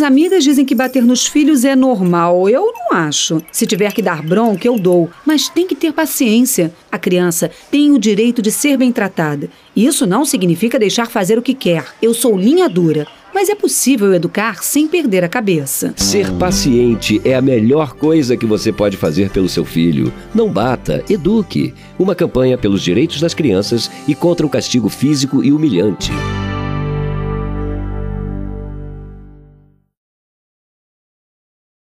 Minhas amigas dizem que bater nos filhos é normal. Eu não acho. Se tiver que dar bronca, eu dou. Mas tem que ter paciência. A criança tem o direito de ser bem tratada. Isso não significa deixar fazer o que quer. Eu sou linha dura. Mas é possível educar sem perder a cabeça. Ser paciente é a melhor coisa que você pode fazer pelo seu filho. Não bata, eduque. Uma campanha pelos direitos das crianças e contra o castigo físico e humilhante.